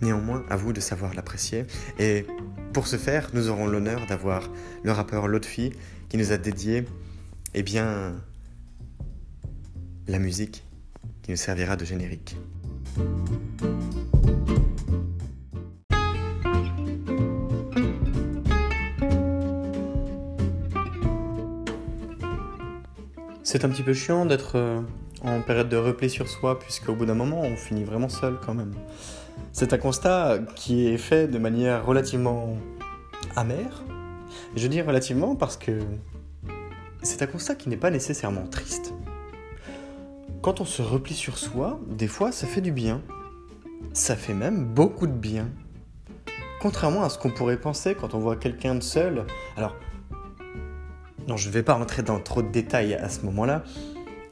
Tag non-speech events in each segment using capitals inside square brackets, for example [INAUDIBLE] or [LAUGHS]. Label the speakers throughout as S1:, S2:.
S1: Néanmoins, à vous de savoir l'apprécier. Et pour ce faire, nous aurons l'honneur d'avoir le rappeur Lotfi qui nous a dédié, eh bien, la musique qui nous servira de générique. C'est un petit peu chiant d'être euh, en période de repli sur soi, puisqu'au bout d'un moment, on finit vraiment seul quand même. C'est un constat qui est fait de manière relativement amère. Je dis relativement parce que c'est un constat qui n'est pas nécessairement triste. Quand on se replie sur soi, des fois ça fait du bien. Ça fait même beaucoup de bien. Contrairement à ce qu'on pourrait penser quand on voit quelqu'un de seul. Alors, non, je ne vais pas rentrer dans trop de détails à ce moment-là,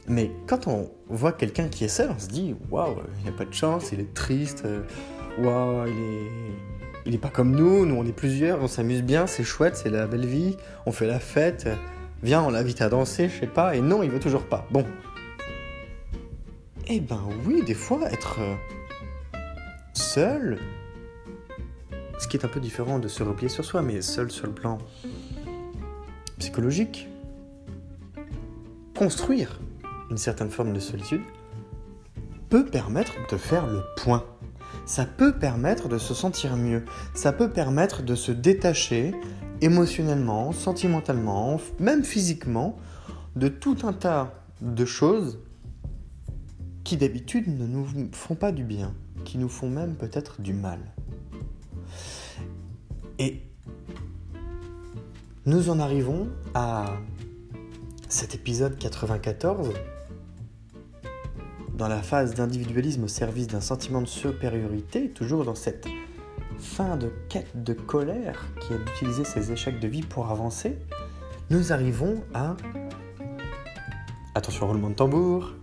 S1: mais quand on voit quelqu'un qui est seul, on se dit waouh, il n'a pas de chance, il est triste, euh, waouh, il est, il est pas comme nous, nous on est plusieurs, on s'amuse bien, c'est chouette, c'est la belle vie, on fait la fête, viens, on l'invite à danser, je sais pas, et non, il veut toujours pas. Bon. Eh ben oui, des fois, être euh, seul, ce qui est un peu différent de se replier sur soi, mais seul sur le plan psychologique, construire une certaine forme de solitude, peut permettre de faire le point. Ça peut permettre de se sentir mieux. Ça peut permettre de se détacher émotionnellement, sentimentalement, même physiquement, de tout un tas de choses qui d'habitude ne nous font pas du bien, qui nous font même peut-être du mal. Et nous en arrivons à cet épisode 94 dans la phase d'individualisme au service d'un sentiment de supériorité, toujours dans cette fin de quête de colère qui est d'utiliser ses échecs de vie pour avancer, nous arrivons à, attention roulement de tambour,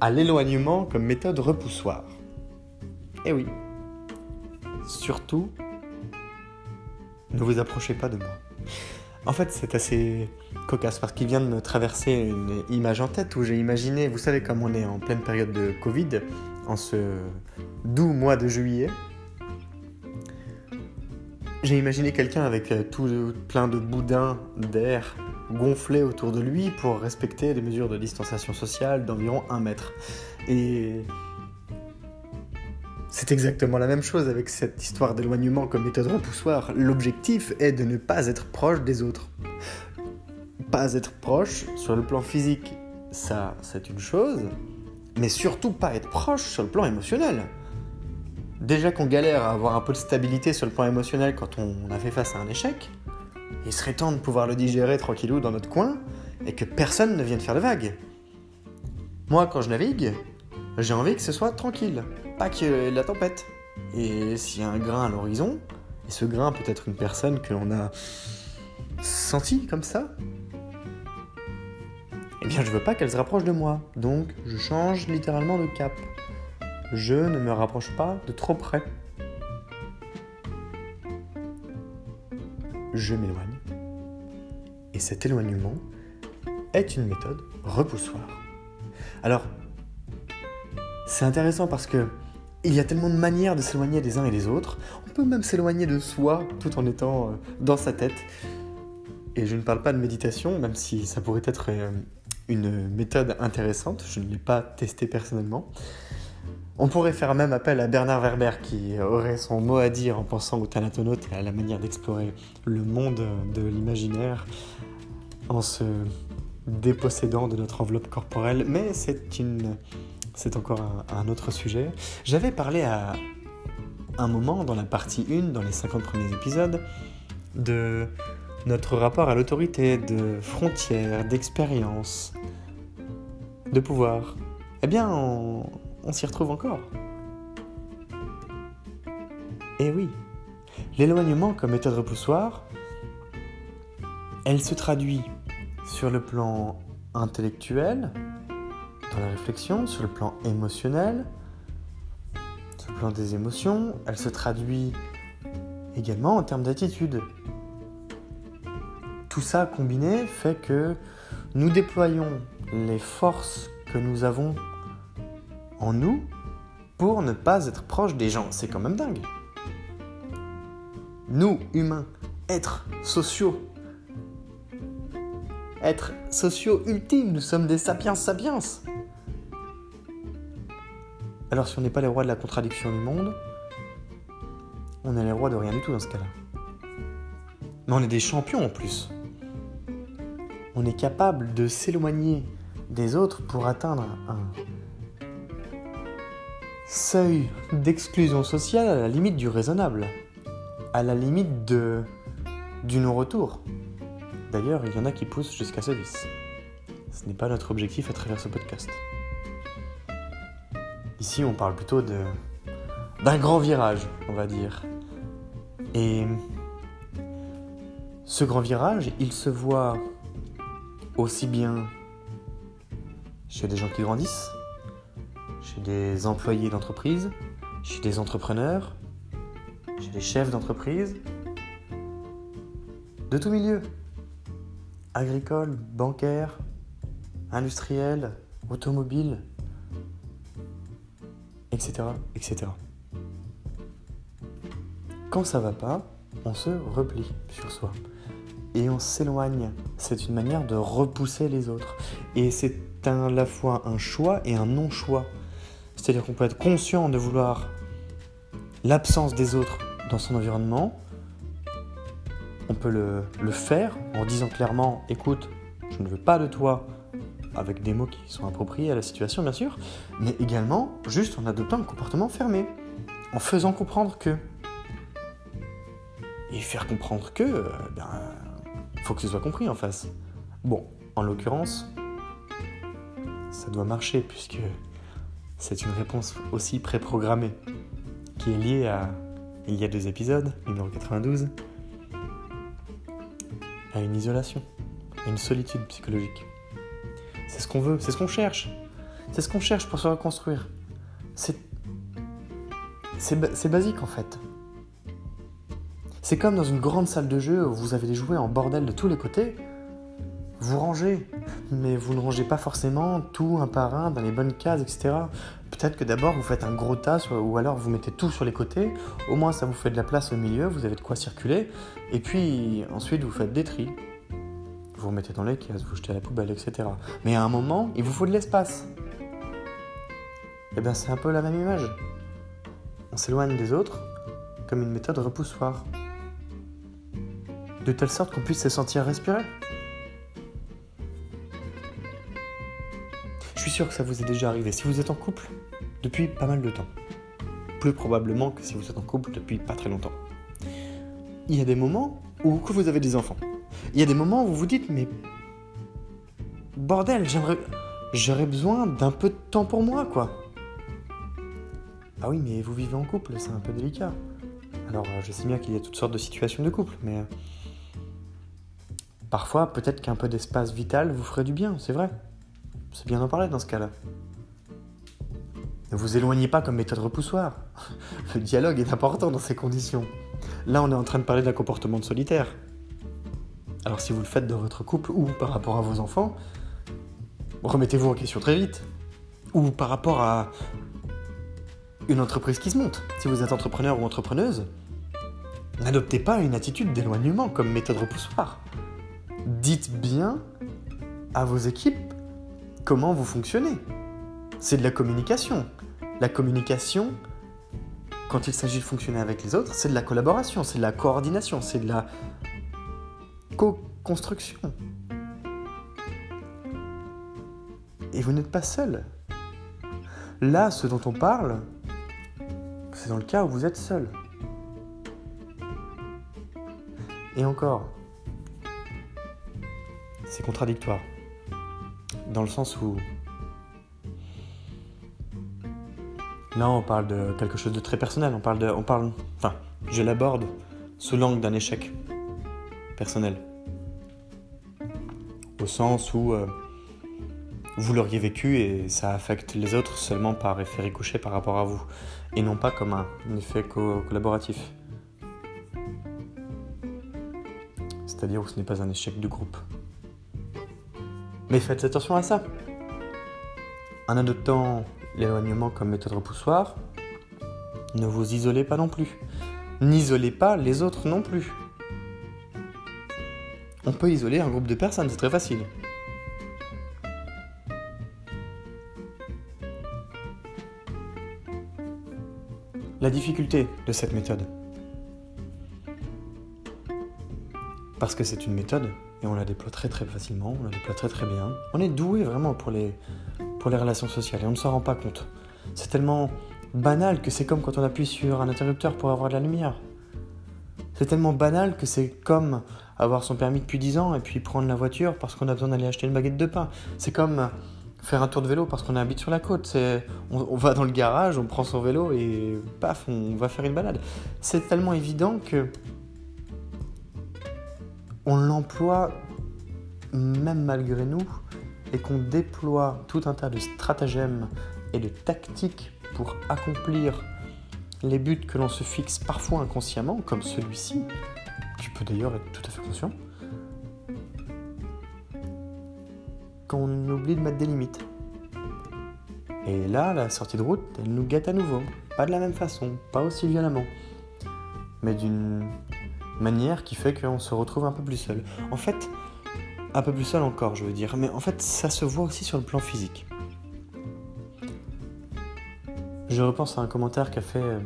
S1: à l'éloignement comme méthode repoussoire. Eh oui, surtout, ne vous approchez pas de moi. En fait, c'est assez cocasse parce qu'il vient de me traverser une image en tête où j'ai imaginé, vous savez comme on est en pleine période de Covid, en ce doux mois de juillet, j'ai imaginé quelqu'un avec euh, tout plein de boudins d'air gonflés autour de lui pour respecter des mesures de distanciation sociale d'environ un mètre. Et c'est exactement la même chose avec cette histoire d'éloignement comme méthode repoussoire. L'objectif est de ne pas être proche des autres. Pas être proche sur le plan physique, ça c'est une chose, mais surtout pas être proche sur le plan émotionnel. Déjà qu'on galère à avoir un peu de stabilité sur le plan émotionnel quand on a fait face à un échec, il serait temps de pouvoir le digérer tranquillou dans notre coin et que personne ne vienne faire de vagues. Moi, quand je navigue, j'ai envie que ce soit tranquille, pas ait la tempête. Et s'il y a un grain à l'horizon, et ce grain peut être une personne que l'on a senti comme ça, eh bien je veux pas qu'elle se rapproche de moi. Donc je change littéralement de cap. Je ne me rapproche pas de trop près. Je m'éloigne. Et cet éloignement est une méthode repoussoire. Alors, c'est intéressant parce que il y a tellement de manières de s'éloigner des uns et des autres. On peut même s'éloigner de soi tout en étant euh, dans sa tête. Et je ne parle pas de méditation, même si ça pourrait être euh, une méthode intéressante. Je ne l'ai pas testé personnellement. On pourrait faire même appel à Bernard Werber qui aurait son mot à dire en pensant au Thanatonaute et à la manière d'explorer le monde de l'imaginaire en se dépossédant de notre enveloppe corporelle. Mais c'est une... C'est encore un, autre sujet. J'avais parlé à un moment dans la partie 1, dans les 50 premiers épisodes, de notre rapport à l'autorité, de frontières, d'expérience, de pouvoir, eh bien, on, s'y retrouve encore. Et oui, l'éloignement comme méthode repoussoire, elle se traduit sur le plan intellectuel, dans la réflexion, sur le plan émotionnel, sur le plan des émotions, elle se traduit également en termes d'attitude, tout ça combiné fait que nous déployons les forces que nous avons en nous pour ne pas être proche des gens. C'est quand même dingue. Nous, humains, êtres sociaux, êtres sociaux ultimes, nous sommes des sapiens sapiens. Alors si on n'est pas les rois de la contradiction du monde, on est les rois de rien du tout dans ce cas-là. Mais on est des champions en plus on est capable de s'éloigner des autres pour atteindre un seuil d'exclusion sociale à la limite du raisonnable, à la limite de, du non-retour. D'ailleurs, il y en a qui poussent jusqu'à ce vice. Ce n'est pas notre objectif à travers ce podcast. Ici, on parle plutôt d'un grand virage, on va dire. Et ce grand virage, il se voit aussi bien chez des gens qui grandissent, chez des employés d'entreprise, chez des entrepreneurs, chez des chefs d'entreprise, de tout milieu, agricole, bancaire, industriel, automobile, etc., etc. Quand ça va pas, on se replie sur soi et on s'éloigne. C'est une manière de repousser les autres. Et c'est à la fois un choix et un non-choix. C'est-à-dire qu'on peut être conscient de vouloir l'absence des autres dans son environnement. On peut le, le, faire en disant clairement, écoute, je ne veux pas de toi, avec des mots qui sont appropriés à la situation bien sûr, mais également juste en adoptant un comportement fermé, en faisant comprendre que. Et faire comprendre que, euh, ben, faut que ce soit compris en face. Bon, en l'occurrence, ça doit marcher puisque c'est une réponse aussi préprogrammée qui est liée à il y a deux épisodes, numéro 92, à une isolation, à une solitude psychologique. C'est ce qu'on veut, c'est ce qu'on cherche. C'est ce qu'on cherche pour se reconstruire. C'est basique en fait. C'est comme dans une grande salle de jeu où vous avez des jouets en bordel de tous les côtés. Vous rangez, mais vous ne rangez pas forcément tout un par un dans les bonnes cases, etc. Peut-être que d'abord vous faites un gros tas, ou alors vous mettez tout sur les côtés. Au moins ça vous fait de la place au milieu, vous avez de quoi circuler. Et puis ensuite vous faites des tris. Vous remettez dans les cases, vous jetez à la poubelle, etc. Mais à un moment, il vous faut de l'espace. Et eh bien c'est un peu la même image. On s'éloigne des autres comme une méthode repoussoire de telle sorte qu'on puisse se sentir respirer. Je suis sûr que ça vous est déjà arrivé si vous êtes en couple depuis pas mal de temps. Plus probablement que si vous êtes en couple depuis pas très longtemps. Il y a des moments où vous avez des enfants. Il y a des moments où vous vous dites mais bordel, j'aimerais j'aurais besoin d'un peu de temps pour moi quoi. Ah oui, mais vous vivez en couple, c'est un peu délicat. Alors, je sais bien qu'il y a toutes sortes de situations de couple, mais Parfois, peut-être qu'un peu d'espace vital vous ferait du bien, c'est vrai. C'est bien d'en parler dans ce cas-là. Ne vous éloignez pas comme méthode repoussoire. [LAUGHS] Le dialogue est important dans ces conditions. Là, on est en train de parler d'un comportement de solitaire. Alors si vous le faites dans votre couple ou par rapport à vos enfants, remettez-vous en question très vite. Ou par rapport à une entreprise qui se monte. Si vous êtes entrepreneur ou entrepreneuse, n'adoptez pas une attitude d'éloignement comme méthode repoussoire. dites bien à vos équipes comment vous fonctionnez. C'est de la communication. La communication, quand il s'agit de fonctionner avec les autres, c'est de la collaboration, c'est de la coordination, c'est de la co-construction. Et vous n'êtes pas seul. Là, ce dont on parle, c'est dans le cas où vous êtes seul. Et encore, c'est contradictoire. Dans le sens où... Là, on parle de quelque chose de très personnel. On parle de... On parle... Enfin, je l'aborde sous l'angle d'un échec personnel. Au sens où euh, vous l'auriez vécu et ça affecte les autres seulement par effet ricochet par rapport à vous. Et non pas comme un effet collaboratif. c'est-à-dire où ce n'est pas un échec de groupe. Mais faites attention à ça. En adoptant l'éloignement comme méthode repoussoire, ne vous isolez pas non plus. N'isolez pas les autres non plus. On peut isoler un groupe de personnes, c'est très facile. La difficulté de cette méthode, parce que c'est une méthode et on la déploie très très facilement, on la déploie très très bien. On est doué vraiment pour les, pour les relations sociales et on ne s'en rend pas compte. C'est tellement banal que c'est comme quand on appuie sur un interrupteur pour avoir de la lumière. C'est tellement banal que c'est comme avoir son permis depuis 10 ans et puis prendre la voiture parce qu'on a besoin d'aller acheter une baguette de pain. C'est comme faire un tour de vélo parce qu'on habite sur la côte. On, on, va dans le garage, on prend son vélo et paf, on va faire une balade. C'est tellement évident que on l'emploie même malgré nous et qu'on déploie tout un tas de stratagèmes et de tactiques pour accomplir les buts que l'on se fixe parfois inconsciemment, comme celui-ci, tu peux d'ailleurs être tout à fait conscient, qu'on oublie de mettre des limites. Et là, la sortie de route, elle nous gâte à nouveau. Pas de la même façon, pas aussi violemment, mais d'une manière qui fait qu'on se retrouve un peu plus seul. En fait, un peu plus seul encore, je veux dire, mais en fait, ça se voit aussi sur le plan physique. Je repense à un commentaire qu'a fait euh,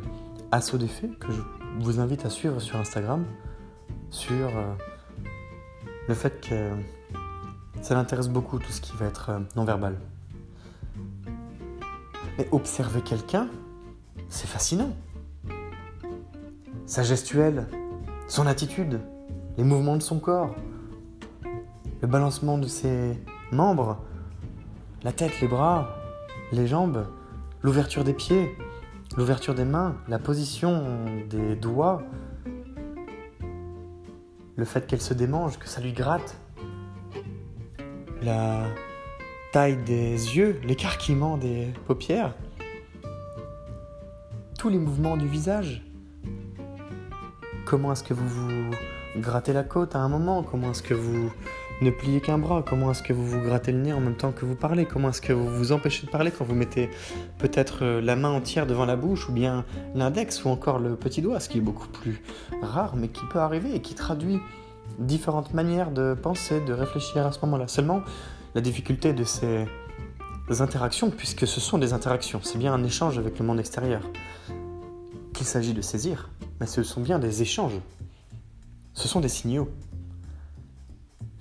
S1: Assaut d'effet, que je vous invite à suivre sur Instagram, sur euh, le fait que ça l'intéresse beaucoup tout ce qui va être euh, non-verbal. Mais observer quelqu'un, c'est fascinant. Sa gestuelle, son attitude, les mouvements de son corps, le balancement de ses membres, la tête, les bras, les jambes, l'ouverture des pieds, l'ouverture des mains, la position des doigts, le fait qu'elle se démange, que ça lui gratte, la taille des yeux, l'écarquillement des paupières, tous les mouvements du visage, Comment est-ce que vous vous grattez la côte à un moment? Comment est-ce que vous ne pliez qu'un bras Comment est-ce que vous vous grattez le nez en même temps que vous parlez? Comment est-ce que vous vous empêchez de parler quand vous mettez peut-être euh, la main entière devant la bouche ou bien l'index ou encore le petit doigt, ce qui est beaucoup plus rare mais qui peut arriver et qui traduit différentes manières de penser, de réfléchir à ce moment-là. Seulement, la difficulté de ces interactions, puisque ce sont des interactions, c'est bien un échange avec le monde extérieur, qu'il s'agit de saisir, mais ce sont bien des échanges. Ce sont des signaux.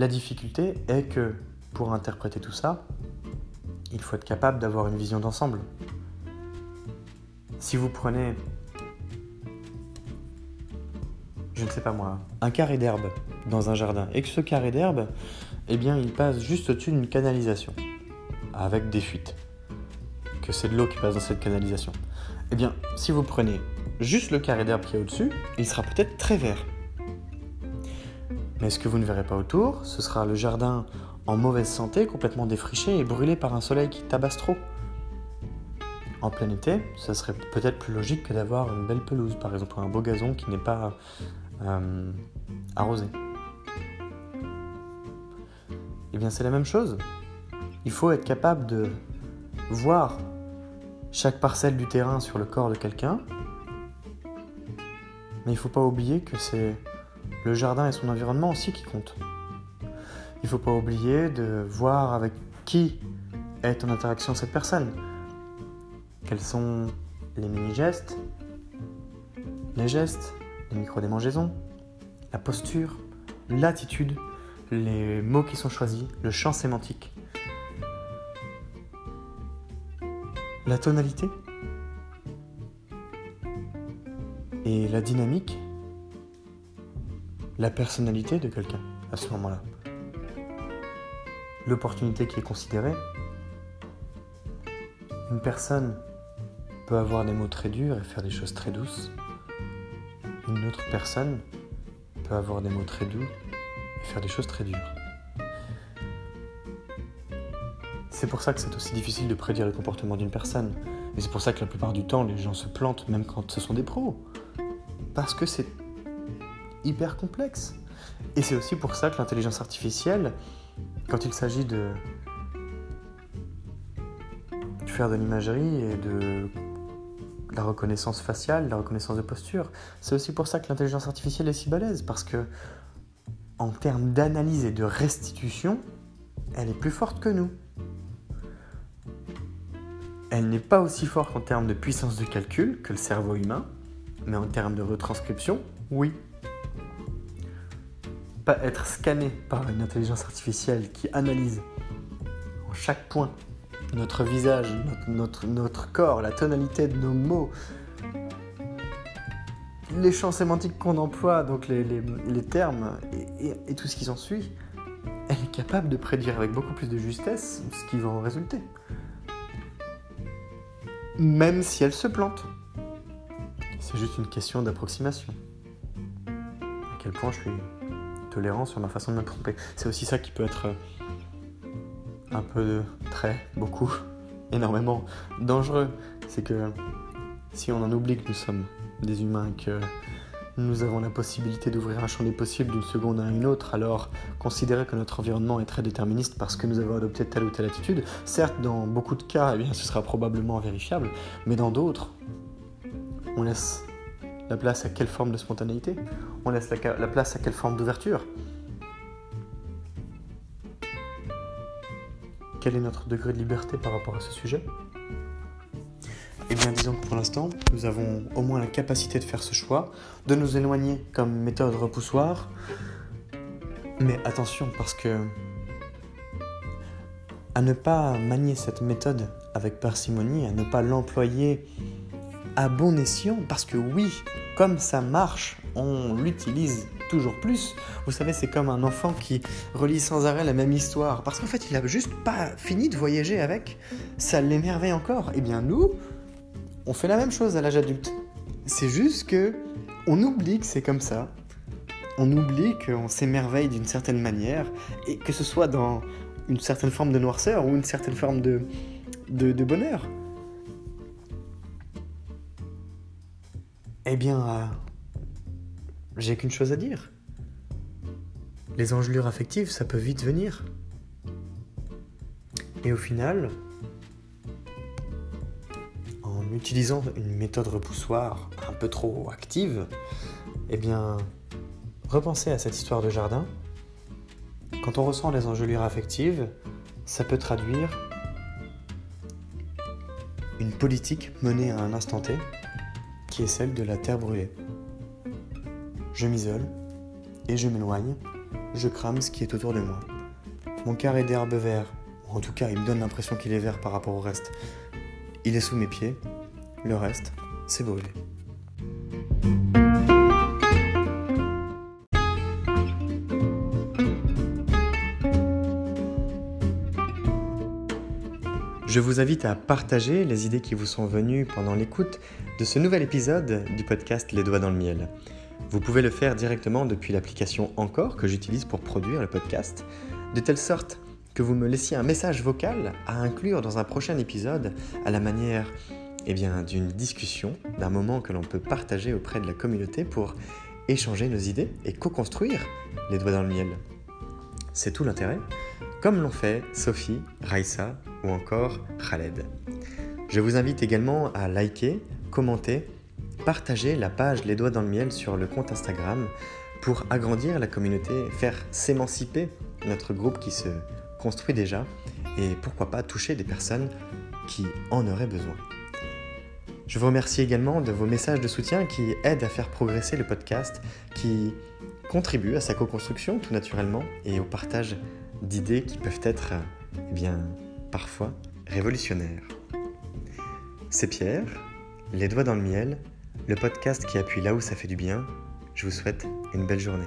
S1: La difficulté est que pour interpréter tout ça, il faut être capable d'avoir une vision d'ensemble. Si vous prenez, je ne sais pas moi, un carré d'herbe dans un jardin, et que ce carré d'herbe, eh bien, il passe juste au-dessus d'une canalisation, avec des fuites, que c'est de l'eau qui passe dans cette canalisation. Eh bien, si vous prenez juste le carré d'herbe qui est au-dessus, il sera peut-être très vert. Mais ce que vous ne verrez pas autour, ce sera le jardin en mauvaise santé, complètement défriché et brûlé par un soleil qui tabasse trop. En plein été, ça serait peut-être plus logique que d'avoir une belle pelouse, par exemple un beau gazon qui n'est pas euh, arrosé. Eh bien c'est la même chose. Il faut être capable de voir chaque parcelle du terrain sur le corps de quelqu'un mais il ne faut pas oublier que c'est le jardin et son environnement aussi qui comptent. il ne faut pas oublier de voir avec qui est en interaction cette personne. Quels sont les mini-gestes, les gestes, les micro-démangeaisons, la posture, l'attitude, les mots qui sont choisis, le champ sémantique, la tonalité et la dynamique, la personnalité de quelqu'un à ce moment-là. L'opportunité qui est considérée. Une personne peut avoir des mots très durs et faire des choses très douces. Une autre personne peut avoir des mots très doux et faire des choses très dures. C'est pour ça que c'est aussi difficile de prédire le comportement d'une personne. Et c'est pour ça que la plupart du temps, les gens se plantent, même quand ce sont des pros. Parce que c'est hyper complexe. Et c'est aussi pour ça que l'intelligence artificielle, quand il s'agit de faire de l'imagerie et de la reconnaissance faciale, la reconnaissance de posture, c'est aussi pour ça que l'intelligence artificielle est si balèze, parce que en termes d'analyse et de restitution, elle est plus forte que nous. Elle n'est pas aussi forte en termes de puissance de calcul que le cerveau humain, mais en termes de retranscription, oui. Pas être scanné par une intelligence artificielle qui analyse en chaque point notre visage, notre, notre, corps, la tonalité de nos mots, les champs sémantiques qu'on emploie, donc les, les, termes et, et, tout ce qui s'ensuit, elle est capable de prédire avec beaucoup plus de justesse ce qui va en résulter. Même si elle se plante. C'est juste une question d'approximation. À quel point je suis tolérant sur ma façon de me tromper. C'est aussi ça qui peut être un peu de très, beaucoup, [LAUGHS] énormément dangereux. C'est que si on en oublie que nous sommes des humains que nous avons la possibilité d'ouvrir un champ des possibles d'une seconde à une autre, alors considérer que notre environnement est très déterministe parce que nous avons adopté telle ou telle attitude, certes dans beaucoup de cas, eh bien, ce sera probablement vérifiable, mais dans d'autres, on laisse la place à quelle forme de spontanéité? On laisse la place à quelle forme d'ouverture? Quel est notre degré de liberté par rapport à ce sujet? Eh bien, disons que pour l'instant, nous avons au moins la capacité de faire ce choix, de nous éloigner comme méthode repoussoire. Mais attention, parce que à ne pas manier cette méthode avec parcimonie, à ne pas l'employer à bon escient, parce que oui, comme ça marche, on l'utilise toujours plus. Vous savez, c'est comme un enfant qui relit sans arrêt la même histoire, parce qu'en fait, il a juste pas fini de voyager avec. Ça l'émerveille encore. Eh bien, nous, on fait la même chose à l'âge adulte. C'est juste que on oublie que c'est comme ça. On oublie qu'on s'émerveille d'une certaine manière, et que ce soit dans une certaine forme de noirceur ou une certaine forme de, bonheur. Eh bien, euh, j'ai qu'une chose à dire. Les engelures affectives, ça peut vite venir. Et au final, en utilisant une méthode repoussoire un peu trop active, eh bien, repensez à cette histoire de jardin. Quand on ressent les engelures affectives, ça peut traduire une politique menée à un instant T, qui est celle de la terre brûlée je m'isole et je m'éloigne, je crame ce qui est autour de moi. Mon carré d'herbe vert, ou en tout cas il me donne l'impression qu'il est vert par rapport au reste, il est sous mes pieds, le reste, c'est brûlé. Je vous invite à partager les idées qui vous sont venues pendant l'écoute de ce nouvel épisode du podcast Les Doigts dans le Miel. Vous pouvez le faire directement depuis l'application Encore que j'utilise pour produire le podcast, de telle sorte que vous me laissiez un message vocal à inclure dans un prochain épisode à la manière eh d'une discussion, d'un moment que l'on peut partager auprès de la communauté pour échanger nos idées et co-construire les doigts dans le miel. C'est tout l'intérêt, comme l'ont fait Sophie, Raissa ou encore Khaled. Je vous invite également à liker, commenter partager la page Les Doigts dans le Miel sur le compte Instagram pour agrandir la communauté, faire s'émanciper notre groupe qui se construit déjà et pourquoi pas toucher des personnes qui en auraient besoin. Je vous remercie également de vos messages de soutien qui aident à faire progresser le podcast, qui contribuent à sa co-construction tout naturellement et au partage d'idées qui peuvent être, eh bien, parfois révolutionnaires. C'est Pierre, Les Doigts dans le Miel, le podcast qui appuie là où ça fait du bien. Je vous souhaite une belle journée.